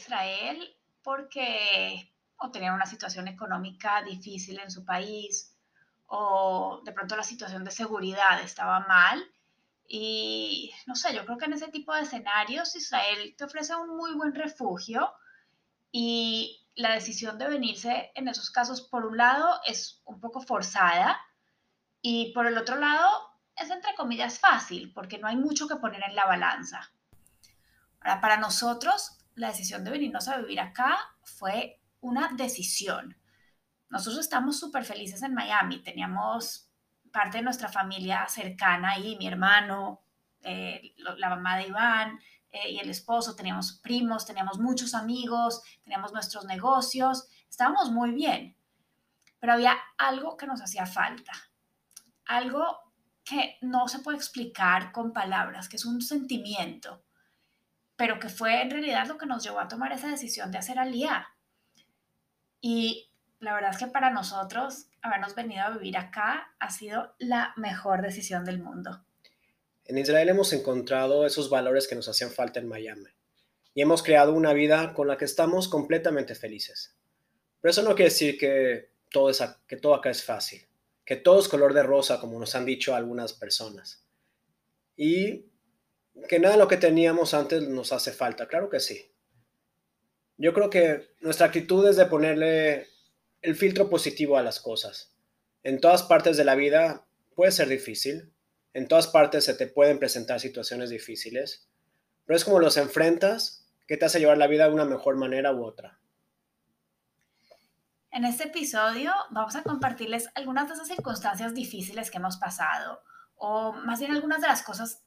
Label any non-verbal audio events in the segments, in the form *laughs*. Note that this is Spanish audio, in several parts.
Israel porque o tenían una situación económica difícil en su país o de pronto la situación de seguridad estaba mal. Y no sé, yo creo que en ese tipo de escenarios Israel te ofrece un muy buen refugio y la decisión de venirse en esos casos, por un lado, es un poco forzada y por el otro lado, es entre comillas fácil porque no hay mucho que poner en la balanza. Ahora, para nosotros, la decisión de venirnos a vivir acá fue una decisión. Nosotros estamos súper felices en Miami. Teníamos parte de nuestra familia cercana ahí, mi hermano, eh, la mamá de Iván eh, y el esposo. Teníamos primos, teníamos muchos amigos, teníamos nuestros negocios. Estábamos muy bien. Pero había algo que nos hacía falta. Algo que no se puede explicar con palabras, que es un sentimiento pero que fue en realidad lo que nos llevó a tomar esa decisión de hacer alía. Y la verdad es que para nosotros habernos venido a vivir acá ha sido la mejor decisión del mundo. En Israel hemos encontrado esos valores que nos hacían falta en Miami y hemos creado una vida con la que estamos completamente felices. Pero eso no quiere decir que todo, es, que todo acá es fácil, que todo es color de rosa, como nos han dicho algunas personas. Y que nada de lo que teníamos antes nos hace falta, claro que sí. Yo creo que nuestra actitud es de ponerle el filtro positivo a las cosas. En todas partes de la vida puede ser difícil, en todas partes se te pueden presentar situaciones difíciles, pero es como los enfrentas que te hace llevar la vida de una mejor manera u otra. En este episodio vamos a compartirles algunas de esas circunstancias difíciles que hemos pasado, o más bien algunas de las cosas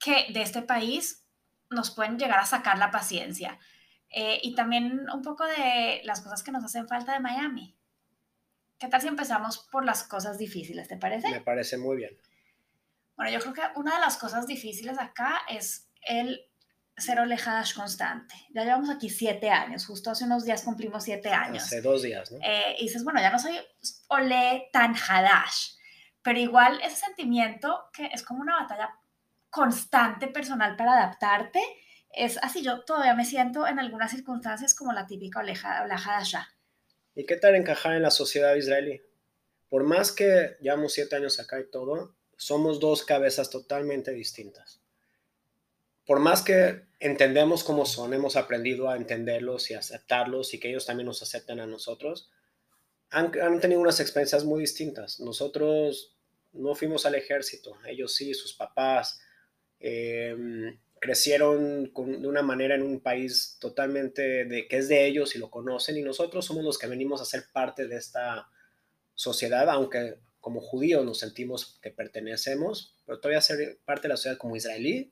que de este país nos pueden llegar a sacar la paciencia. Eh, y también un poco de las cosas que nos hacen falta de Miami. ¿Qué tal si empezamos por las cosas difíciles, te parece? Me parece muy bien. Bueno, yo creo que una de las cosas difíciles acá es el ser olejadash constante. Ya llevamos aquí siete años, justo hace unos días cumplimos siete años. Hace dos días, ¿no? Eh, y dices, bueno, ya no soy ole tan hadash, pero igual ese sentimiento que es como una batalla constante personal para adaptarte, es así. Yo todavía me siento en algunas circunstancias como la típica oleja, de Shah. ¿Y qué tal encajar en la sociedad israelí? Por más que llevamos siete años acá y todo, somos dos cabezas totalmente distintas. Por más que entendemos cómo son, hemos aprendido a entenderlos y aceptarlos y que ellos también nos acepten a nosotros, han, han tenido unas experiencias muy distintas. Nosotros no fuimos al ejército, ellos sí, sus papás, Em, crecieron de una manera en un país totalmente de, que es de ellos y lo conocen y nosotros somos los que venimos a ser parte de esta sociedad, aunque como judíos nos sentimos que pertenecemos, pero todavía ser parte de la sociedad como israelí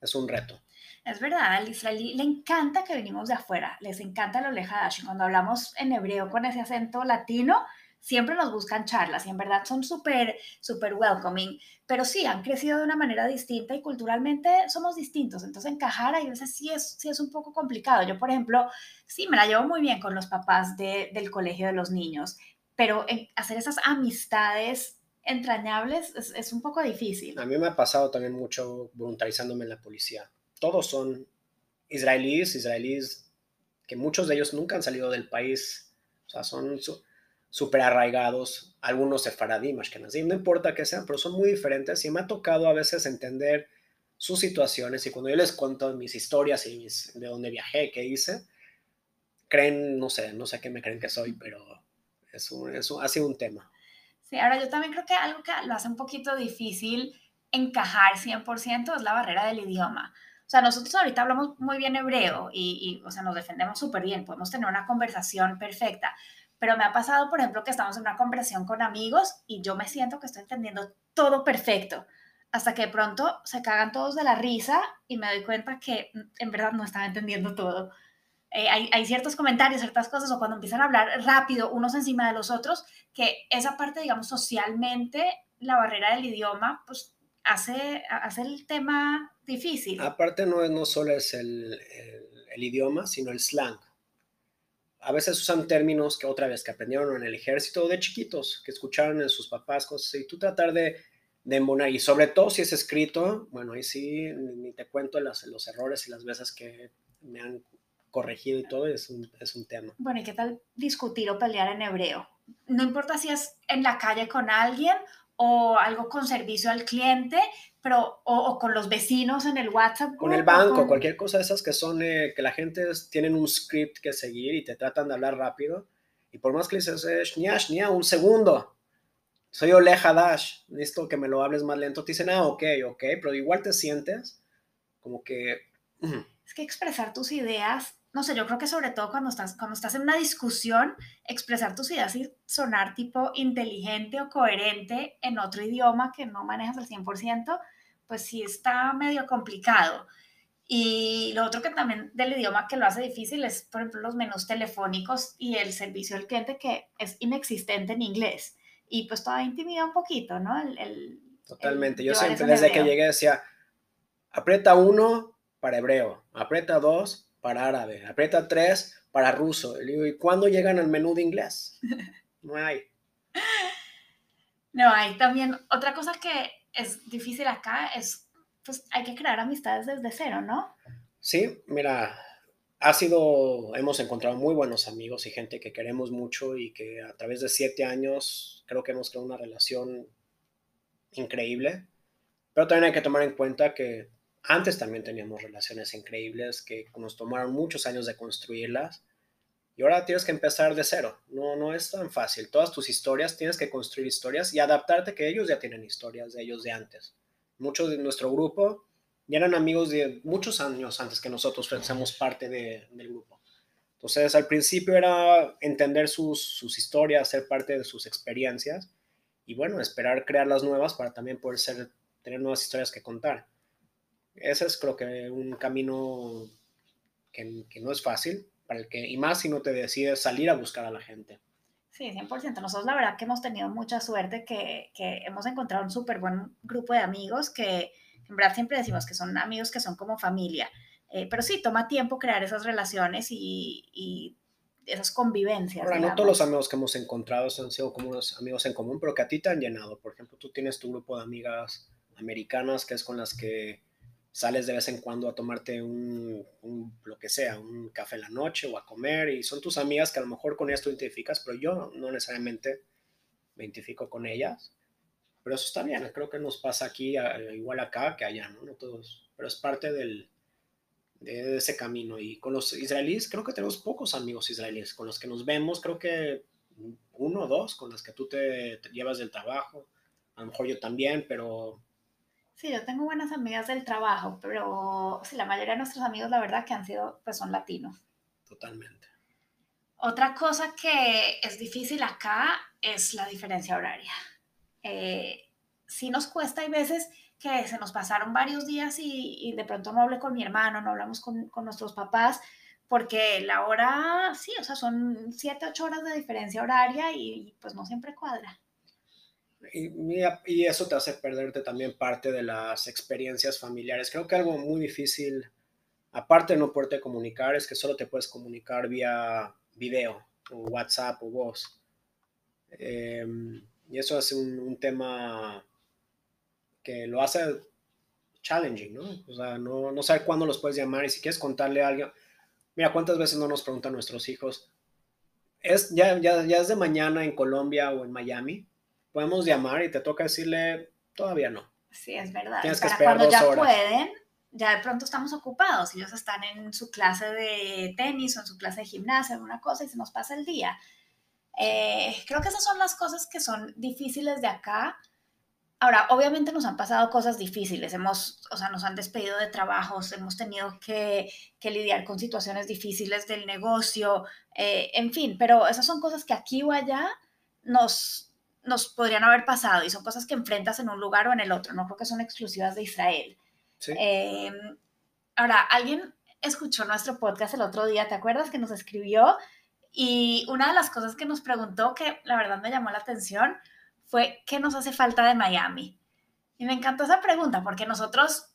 es un reto. Es verdad, al israelí le encanta que venimos de afuera, les encanta lo lejadash. Cuando hablamos en hebreo con ese acento latino, siempre nos buscan charlas y en verdad son súper, súper welcoming, pero sí, han crecido de una manera distinta y culturalmente somos distintos, entonces encajar ahí veces sí es, sí es un poco complicado. Yo, por ejemplo, sí, me la llevo muy bien con los papás del colegio de los niños, pero hacer esas amistades entrañables es, es un poco difícil. A mí me ha pasado también mucho voluntarizándome en la policía. Todos son israelíes, israelíes que muchos de ellos nunca han salido del país, o sea, son súper arraigados, algunos sefaradí, ashkenazim, no importa que sean, pero son muy diferentes y me ha tocado a veces entender sus situaciones y cuando yo les cuento mis historias y de dónde viajé, qué hice, creen, no sé, no sé qué me creen que soy, pero es un, ha sido un tema. Sí, ahora yo también creo que algo que lo hace un poquito difícil encajar 100% es la barrera del idioma. O sea, nosotros ahorita hablamos muy bien hebreo y, y o sea, nos defendemos súper bien, podemos tener una conversación perfecta, pero me ha pasado, por ejemplo, que estamos en una conversación con amigos y yo me siento que estoy entendiendo todo perfecto. hasta que de pronto se cagan todos de la risa y me doy cuenta que mm, en verdad no están entendiendo todo. Eh, hay, ciertos comentarios, ciertas cosas, o cuando empiezan a hablar rápido unos encima de los otros, que esa parte, digamos, socialmente, la barrera del idioma, pues hace, hace el tema difícil. Aparte, no, no solo es el idioma, sino el slang a veces usan términos que otra vez que aprendieron en el ejército de chiquitos, que escucharon en sus papás, cosas y tú tratar de, de embonar, y sobre todo si es escrito, bueno, ahí sí, ni te cuento los, los errores y las veces que me han corregido y todo, es un, es un tema. Bueno, ¿y qué tal discutir o pelear en hebreo? No importa si es en la calle con alguien o algo con servicio al cliente, pero o, con los vecinos en el WhatsApp. Con el banco, cualquier cosa de esas que son, eh, que la gente tienen un script que seguir y te tratan de hablar rápido. Y por más que dices, eh, shnia, un segundo, soy Oleja Dash, necesito que me lo hables más lento, te dicen, ah, ok, ok, pero igual te sientes como que... Es que expresar tus ideas no sé, yo creo que sobre todo cuando estás, cuando estás en una discusión, expresar tus ideas y sonar tipo inteligente o coherente en otro idioma que no manejas al 100%, pues sí está medio complicado. Y lo otro que también del idioma que lo hace difícil es, por ejemplo, los menús telefónicos y el servicio al cliente que es inexistente en inglés. Y pues todavía intimida un poquito, ¿no? El, Totalmente. Yo siempre desde que llegué decía, aprieta uno para hebreo, aprieta dos para árabe, aprieta tres para ruso. Y digo, ¿y cuándo llegan al menú de inglés? *laughs* No hay. No hay. También otra cosa que es difícil acá es, pues hay que crear amistades desde cero, ¿no? Sí, mira, ha sido, hemos encontrado muy buenos amigos y gente que queremos mucho y que a través de siete años creo que hemos creado una relación increíble. Pero también hay que tomar en cuenta que antes también teníamos relaciones increíbles que nos tomaron muchos años de construirlas y ahora tienes que empezar de cero. No, no es tan fácil. Todas tus historias tienes que construir historias y adaptarte que ellos ya tienen historias de ellos de antes. Muchos de nuestro grupo ya eran amigos de muchos años antes que nosotros fuésemos parte de, del grupo. Entonces, al principio era entender sus, sus historias, ser parte de sus experiencias y bueno, esperar crear las nuevas para también poder ser, tener nuevas historias que contar. Ese es creo que un camino que, que, no es fácil, para el que, y más si no te decides salir a buscar a la gente. Sí, 100%. Nosotros la verdad que hemos tenido mucha suerte, que, que hemos encontrado un súper buen grupo de amigos que en verdad siempre decimos que son amigos que son como familia. Eh, pero sí, toma tiempo crear esas relaciones y, y esas convivencias. Ahora, no todos los amigos que hemos encontrado han sido como unos amigos en común, pero que a ti te han llenado. Por ejemplo, tú tienes tu grupo de amigas americanas que es con las que sales de vez en cuando a tomarte un, lo que sea, un café en la noche o a comer y son tus amigas que a lo mejor con ellas tú identificas, pero yo no necesariamente me identifico con ellas. Pero eso está bien, creo que nos pasa aquí igual acá que allá, ¿no? No todos, pero es parte del, de ese camino. Y con los israelíes, creo que tenemos pocos amigos israelíes con los que nos vemos, creo que uno o dos con los que tú te llevas del trabajo, a lo mejor yo también, pero Sí, yo tengo buenas amigas del trabajo, pero sí, la mayoría de nuestros amigos, la verdad, que han sido, pues son latinos. Totalmente. Otra cosa que es difícil acá es la diferencia horaria. Eh, sí nos cuesta, hay veces que se nos pasaron varios días y, de pronto no hablé con mi hermano, no hablamos con, con, nuestros papás, porque la hora, sí, o sea, son 7, 8 horas de diferencia horaria y pues no siempre cuadra. Y, eso te hace perderte también parte de las experiencias familiares. Creo que algo muy difícil, aparte de no poderte comunicar, es que solo te puedes comunicar vía video o WhatsApp o voz. Em, y eso es un, tema que lo hace challenging, ¿no? O sea, no, no saber cuándo los puedes llamar y si quieres contarle a alguien. Mira, ¿cuántas veces no nos preguntan nuestros hijos? ¿Es, ya, ya, ya es de mañana en Colombia o en Miami? Podemos llamar y te toca decirle, todavía no. Sí, es verdad. Tienes que esperar cuando ya pueden, ya de pronto estamos ocupados. Ellos están en su clase de tenis o en su clase de gimnasia, una cosa, y se nos pasa el día. Eh, creo que esas son las cosas que son difíciles de acá. Ahora, obviamente nos han pasado cosas difíciles, hemos, o sea, nos han despedido de trabajos, hemos tenido que, que lidiar con situaciones difíciles del negocio, eh, en fin, pero esas son cosas que aquí o allá nos, nos podrían haber pasado y son cosas que enfrentas en un lugar o en el otro, no creo que son exclusivas de Israel. Em, ahora, alguien escuchó nuestro podcast el otro día, ¿te acuerdas que nos escribió? Y una de las cosas que nos preguntó, que la verdad me llamó la atención, fue ¿qué nos hace falta de Miami? Y me encantó esa pregunta porque nosotros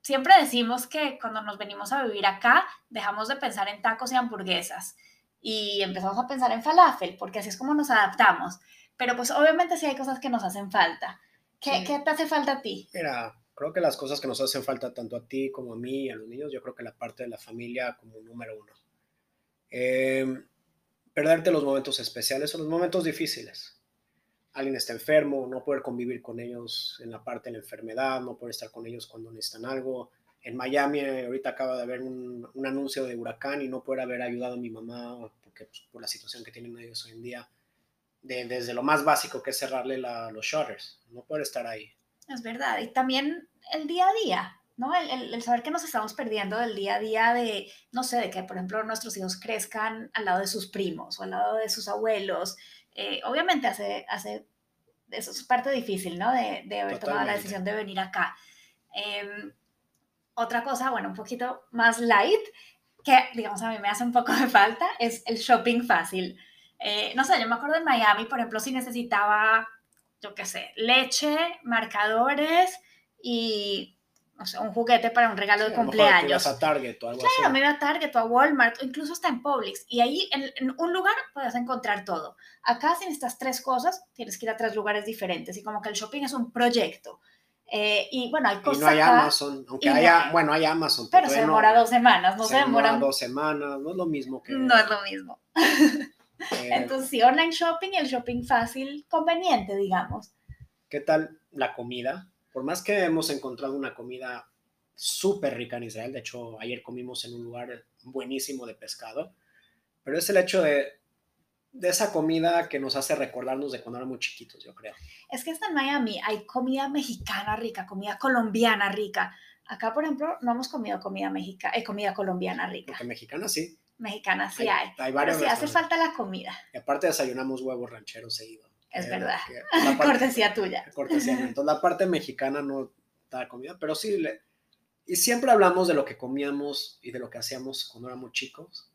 siempre decimos que cuando nos venimos a vivir acá, dejamos de pensar en tacos y hamburguesas y empezamos a pensar en falafel, porque así es como nos adaptamos. Pero pues obviamente sí hay cosas que nos hacen falta. ¿Qué, ¿qué te hace falta a ti? Mira, creo que las cosas que nos hacen falta tanto a ti como a mí y a los niños, yo creo que la parte de la familia como número uno. Em, perderte los momentos especiales o los momentos difíciles. Alguien está enfermo, no poder convivir con ellos en la parte de la enfermedad, no poder estar con ellos cuando necesitan algo. En Miami ahorita acaba de haber un, un anuncio de huracán y no poder haber ayudado a mi mamá porque pues, por la situación que tienen ellos hoy en día, de, desde lo más básico que es cerrarle los shutters, no poder estar ahí. Es verdad, y también el día a día, ¿no? El, el, saber que nos estamos perdiendo del día a día de, no sé, de que, por ejemplo, nuestros hijos crezcan al lado de sus primos o al lado de sus abuelos. Eh, obviamente hace, hace, eso es parte difícil, ¿no? De, de haber tomado la decisión de venir acá. Em, otra cosa, bueno, un poquito más light, que digamos a mí me hace un poco de falta, es el shopping fácil. Eh, no sé, yo me acuerdo en Miami, por ejemplo, si necesitaba, yo qué sé, leche, marcadores y, no sé, un juguete para un regalo de cumpleaños. Ibas a Target o algo claro, así. Claro, me iba a Target o a Walmart o incluso hasta en Publix. Y ahí en, en, un lugar puedes encontrar todo. Acá si necesitas tres cosas, tienes que ir a tres lugares diferentes. Y como que el shopping es un proyecto. Eh, y bueno, hay cosas. Y no hay Amazon, aunque haya, bueno, hay Amazon. Pero se demora no, dos semanas, no se, se demora dos semanas, no es lo mismo que. No es lo mismo. *laughs* Entonces, sí, online shopping y el shopping fácil, conveniente, digamos. ¿Qué tal la comida? Por más que hemos encontrado una comida súper rica en Israel, de hecho, ayer comimos en un lugar buenísimo de pescado, pero es el hecho de de esa comida que nos hace recordarnos de cuando éramos chiquitos, yo creo. Es que hasta en Miami hay comida mexicana rica, comida colombiana rica. Acá, por ejemplo, no hemos comido comida mexicana, eh, comida colombiana rica. Porque mexicana sí. Mexicana sí hay. Hay, hay varios. Pero sí hace falta la comida. Y aparte desayunamos huevos rancheros seguido. Es verdad. *laughs* Parte, cortesía tuya. *laughs* Cortesía. Entonces la parte mexicana no da comida, pero sí. Le, y siempre hablamos de lo que comíamos y de lo que hacíamos cuando éramos chicos.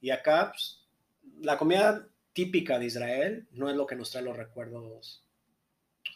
Y acá, pues, la comida típica de Israel no es lo que nos trae los recuerdos.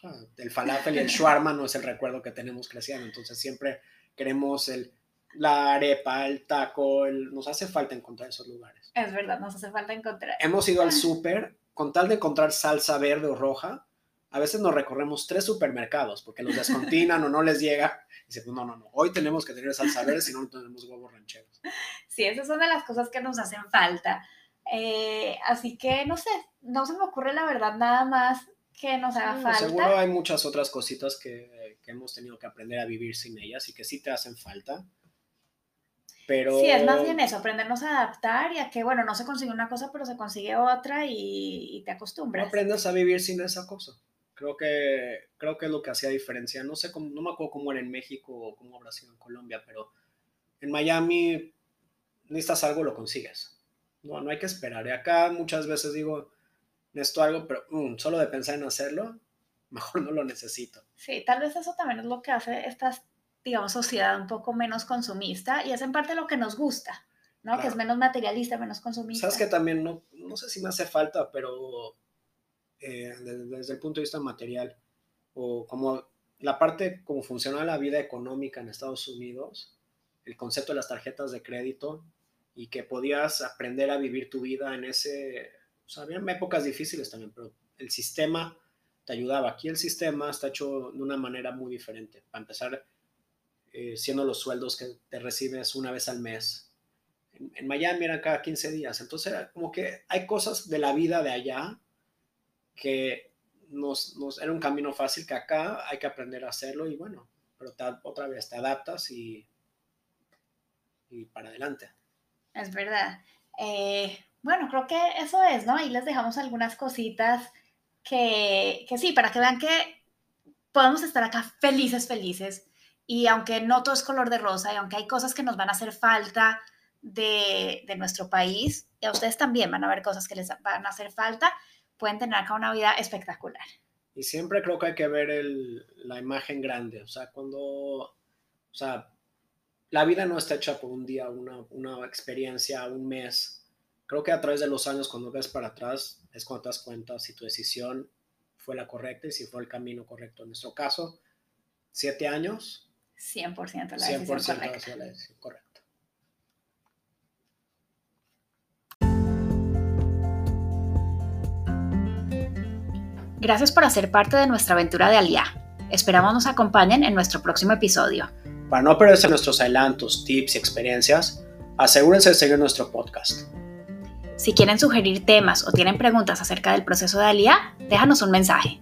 Ah, el falafel y el *laughs* shawarma no es el recuerdo que tenemos creciendo, entonces siempre queremos el, la arepa, el taco, el, nos hace falta encontrar esos lugares. Es verdad, nos hace falta encontrar. Hemos ido al súper, con tal de encontrar salsa verde o roja, a veces nos recorremos tres supermercados porque los descontinan o no les llega. Y dice, pues no, no, no, hoy tenemos que tener salsa verde, si no, no tenemos huevos rancheros. Sí, esas son de las cosas que nos hacen falta. Eh, así que no sé, no se me ocurre la verdad nada más que nos haga sí, falta. Seguro hay muchas otras cositas que, que, hemos tenido que aprender a vivir sin ellas y que sí te hacen falta. Pero... Sí, es más bien eso, aprendernos a adaptar y a que, bueno, no se consigue una cosa, pero se consigue otra y, y te acostumbras. No aprendes a vivir sin esa cosa. Creo que, creo que es lo que hacía diferencia. No sé, cómo, no me acuerdo cómo era en México o cómo habrá sido en Colombia, pero en Miami necesitas algo, lo consigues no, no hay que esperar. Y acá muchas veces digo, necesito algo, pero um, solo de pensar en hacerlo, *laughs* mejor no lo necesito. Sí, tal vez eso también es lo que hace esta, digamos, sociedad un poco menos consumista y es en parte lo que nos gusta, ¿no? Claro. Que es menos materialista, menos consumista. Sabes que también, no, no sé si me hace falta, pero eh, desde, desde el punto de vista material, o como la parte, como funciona la vida económica en Estados Unidos, el concepto de las tarjetas de crédito, y que podías aprender a vivir tu vida en ese, o sea, había épocas difíciles también, pero el sistema te ayudaba. Aquí el sistema está hecho de una manera muy diferente. Para empezar, eh, siendo los sueldos que te recibes una vez al mes. En, en, Miami eran cada 15 días. Entonces, como que hay cosas de la vida de allá que nos, nos era un camino fácil que acá hay que aprender a hacerlo y bueno, pero otra vez te adaptas y, y para adelante. Es verdad. Eh, bueno, creo que eso es, ¿no? Ahí les dejamos algunas cositas que, que sí, para que vean que podemos estar acá felices, felices. Y aunque no todo es color de rosa y aunque hay cosas que nos van a hacer falta de, de nuestro país, y a ustedes también van a ver cosas que les van a hacer falta, pueden tener acá una vida espectacular. Y siempre creo que hay que ver el, la imagen grande. O sea, cuando, o sea, la vida no está hecha por un día, una, una experiencia, un mes. Creo que a través de los años, cuando ves para atrás, es cuando te das cuenta si tu decisión fue la correcta y si fue el camino correcto. En nuestro caso, siete años. 100% la decisión 100% correcta. la decisión correcta. Gracias por hacer parte de nuestra aventura de Aliá. Esperamos nos acompañen en nuestro próximo episodio. Para no perderse nuestros adelantos, tips y experiencias, asegúrense de seguir nuestro podcast. Si quieren sugerir temas o tienen preguntas acerca del proceso de Aliá, déjanos un mensaje.